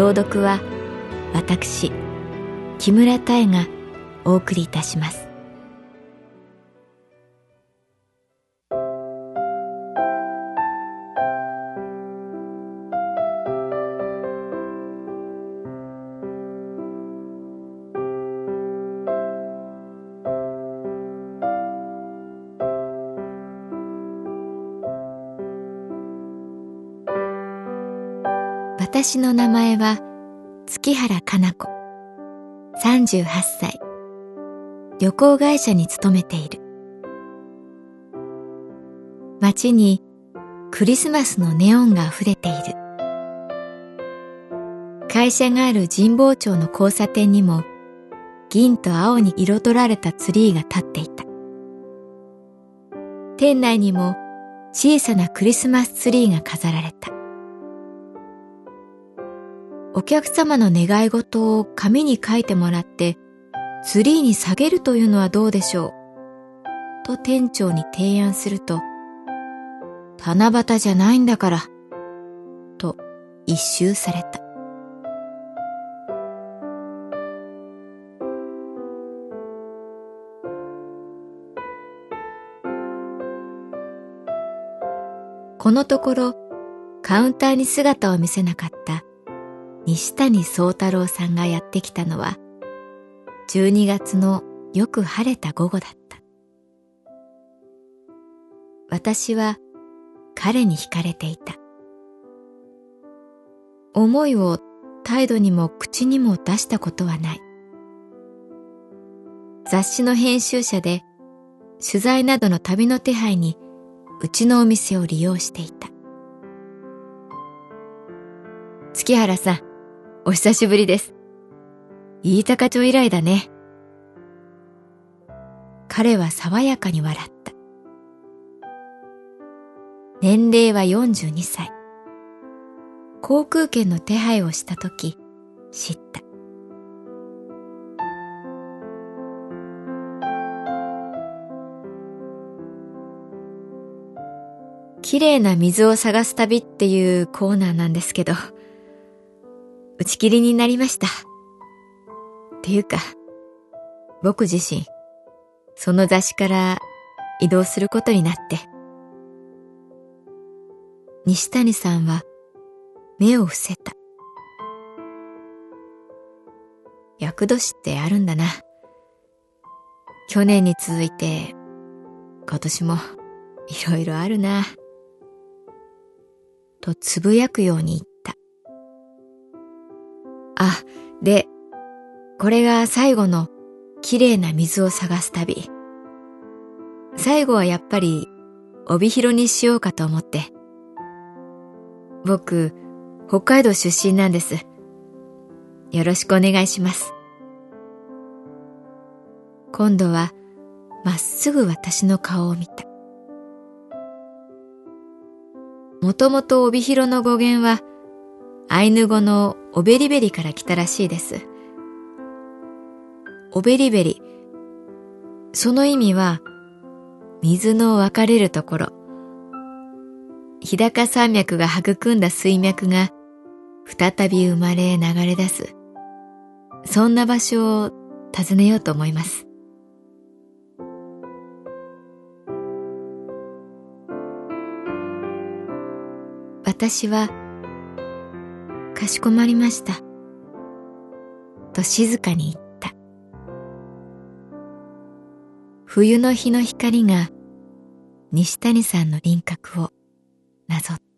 朗読は私木村多江がお送りいたします。私の名前は月原かな子。38歳。旅行会社に勤めている。街にクリスマスのネオンが溢れている。会社がある神保町の交差点にも銀と青に彩られたツリーが立っていた。店内にも小さなクリスマスツリーが飾られた。お客様の願い事を紙に書いてもらってツリーに下げるというのはどうでしょう？と店長に提案すると七夕じゃないんだからと一周された。このところカウンターに姿を見せなかった西谷宗太郎さんがやってきたのは12月のよく晴れた午後だった。私は彼に惹かれていた。思いを態度にも口にも出したことはない。雑誌の編集者で取材などの旅の手配にうちのお店を利用していた。月原さんお久しぶりです。飯高町以来だね。彼は爽やかに笑った。年齢は42歳。航空券の手配をしたとき、知った。綺麗な水を探す旅っていうコーナーなんですけど、打ち切りになりました。っていうか、僕自身、その雑誌から移動することになって。西谷さんは目を伏せた。厄年ってあるんだな。去年に続いて、今年もいろいろあるな。とつぶやくように言った。で、これが最後の綺麗な水を探す旅。最後はやっぱり帯広にしようかと思って。僕、北海道出身なんです。よろしくお願いします。今度はまっすぐ私の顔を見た。もともと帯広の語源はアイヌ語のオベリベリから来たらしいです。オベリベリ。その意味は、水の分かれるところ。日高山脈が育んだ水脈が再び生まれ流れ出す。そんな場所を訪ねようと思います。私はかしこまりました。と静かに言った。冬の日の光が西谷さんの輪郭をなぞった。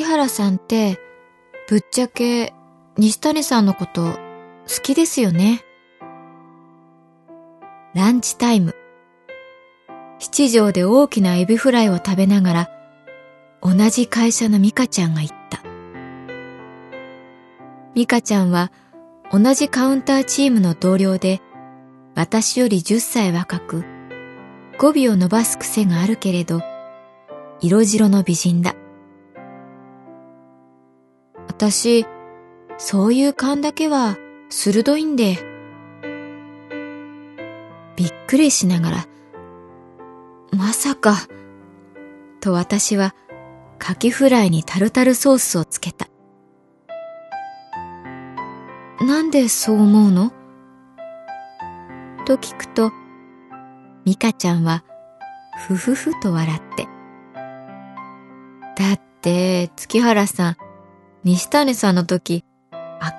月原さんってぶっちゃけ西谷さんのこと好きですよね。ランチタイム。七条で大きなエビフライを食べながら同じ会社のミカちゃんが言った。ミカちゃんは同じカウンターチームの同僚で私より10歳若く語尾を伸ばす癖があるけれど色白の美人だ。私、そういう勘だけは鋭いんで。びっくりしながら、まさか、と私はカキフライにタルタルソースをつけた。なんでそう思うの？と聞くと、ミカちゃんは、ふふふと笑って。だって、月原さん、西谷さんの時、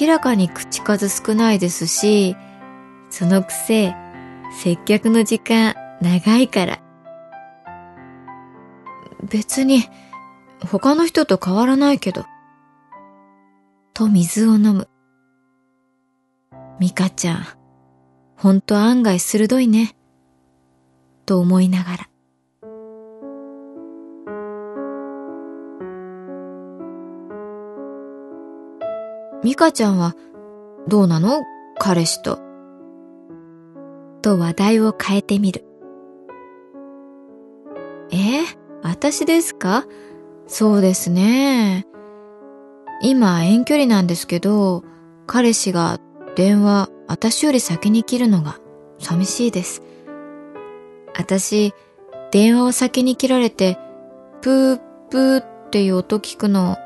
明らかに口数少ないですし、そのくせ、接客の時間長いから。別に、他の人と変わらないけど。と水を飲む。ミカちゃん、ほんと案外鋭いね。と思いながら。ミカちゃんはどうなの？彼氏と。と話題を変えてみる。え私ですか？そうですね。今遠距離なんですけど、彼氏が電話私より先に切るのが寂しいです。私、電話を先に切られて、プープーっていう音聞くの、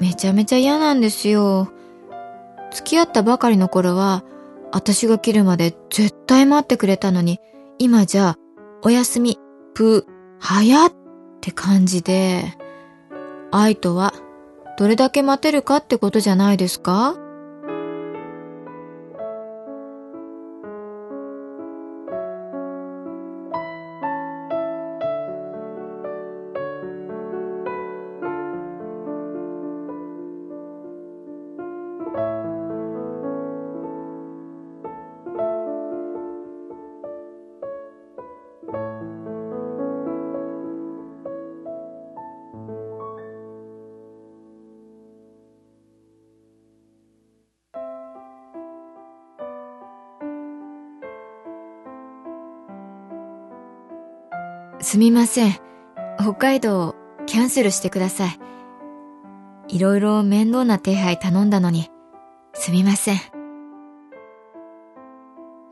めちゃめちゃ嫌なんですよ。付き合ったばかりの頃は、私が切るまで絶対待ってくれたのに、今じゃ、おやすみ、ぷ、はやって感じで、愛とは、どれだけ待てるかってことじゃないですか？すみません。北海道キャンセルしてください。いろいろ面倒な手配頼んだのに、すみません。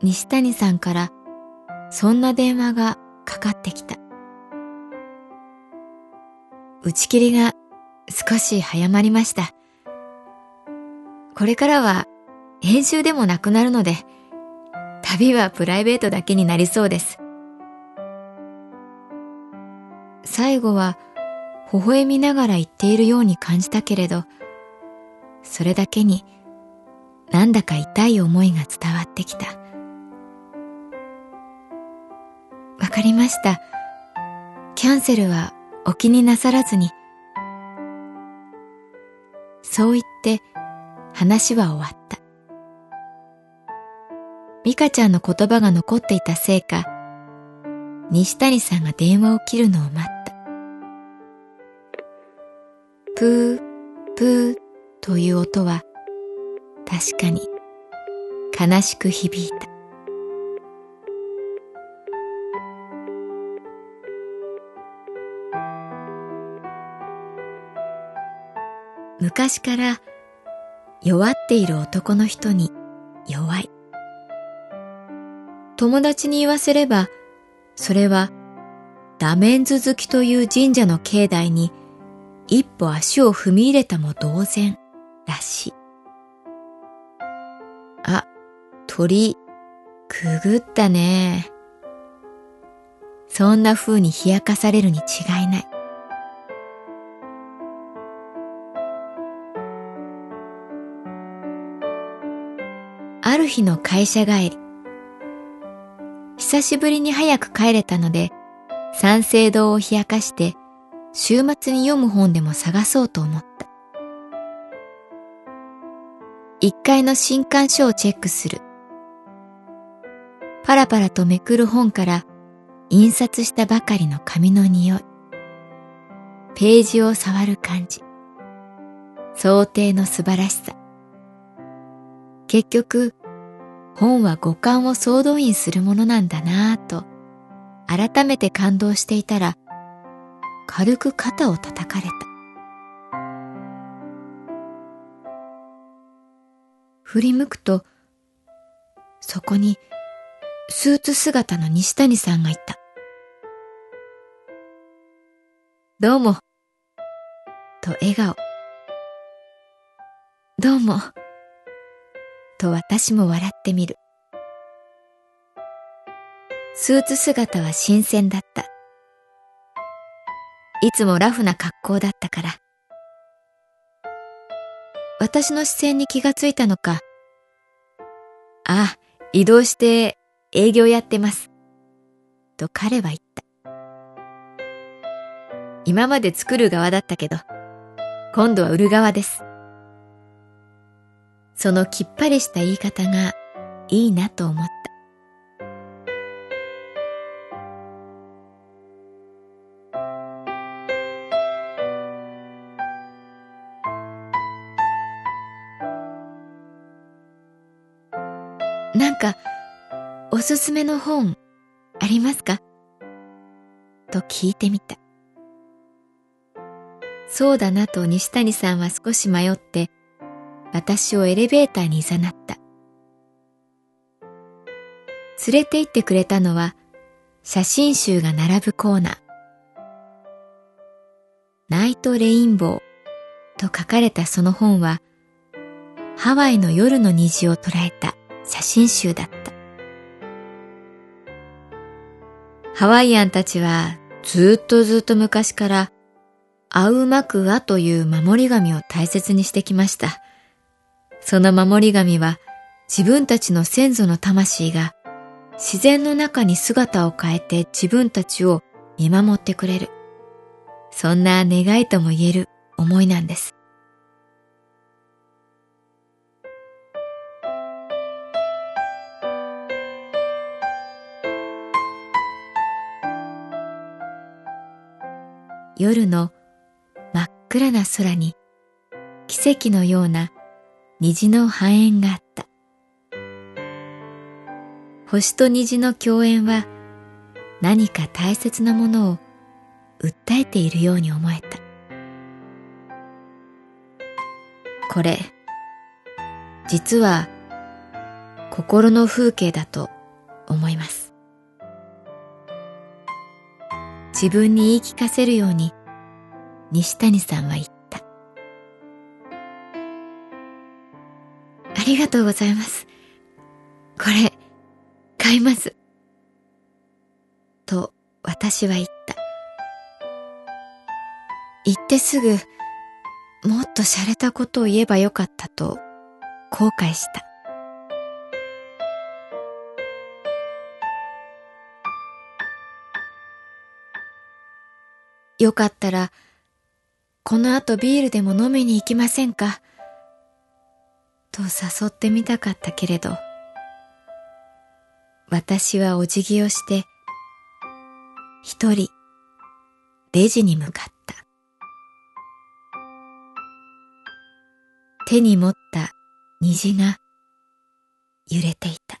西谷さんからそんな電話がかかってきた。打ち切りが少し早まりました。これからは編集でもなくなるので、旅はプライベートだけになりそうです。最後は微笑みながら言っているように感じたけれど、それだけになんだか痛い思いが伝わってきた。わかりました。キャンセルはお気になさらずに。そう言って話は終わった。ミカちゃんの言葉が残っていたせいか、西谷さんが電話を切るのを待った。プー、プーという音は確かに悲しく響いた。昔から弱っている男の人に弱い。友達に言わせれば、それはダメンズ好きという神社の境内に一歩足を踏み入れたも同然らしい。あ、鳥、くぐったね。そんな風に冷やかされるに違いない。ある日の会社帰り。久しぶりに早く帰れたので、三省堂を冷やかして週末に読む本でも探そうと思った。一階の新刊書をチェックする。パラパラとめくる本から印刷したばかりの紙の匂い。ページを触る感じ。想定の素晴らしさ。結局、本は五感を総動員するものなんだなぁと、改めて感動していたら、軽く肩を叩かれた。振り向くと、そこにスーツ姿の西谷さんがいた。どうも。と笑顔。どうも。と私も笑ってみる。スーツ姿は新鮮だった。いつもラフな格好だったから。私の視線に気がついたのか。あ、移動して営業やってます。と彼は言った。今まで作る側だったけど、今度は売る側です。そのきっぱりした言い方がいいなと思った。なんか、おすすめの本ありますか？と聞いてみた。そうだなと西谷さんは少し迷って、私をエレベーターに誘った。連れて行ってくれたのは、写真集が並ぶコーナー。ナイトレインボーと書かれたその本は、ハワイの夜の虹を捉えた写真集だった。ハワイアンたちはずっとずっと昔からアウマクアという守り神を大切にしてきました。その守り神は自分たちの先祖の魂が自然の中に姿を変えて自分たちを見守ってくれる。そんな願いとも言える思いなんです。夜の真っ暗な空に奇跡のような虹の繁栄があった。星と虹の共演は何か大切なものを訴えているように思えた。これ、実は心の風景だと思います。自分に言い聞かせるように西谷さんは言った。ありがとうございます。これ、買います。と私は言った。言ってすぐ、もっと洒落たことを言えばよかったと後悔した。よかったら、この後ビールでも飲みに行きませんか？と誘ってみたかったけれど、私はお辞儀をして、一人、レジに向かった。手に持った虹が揺れていた。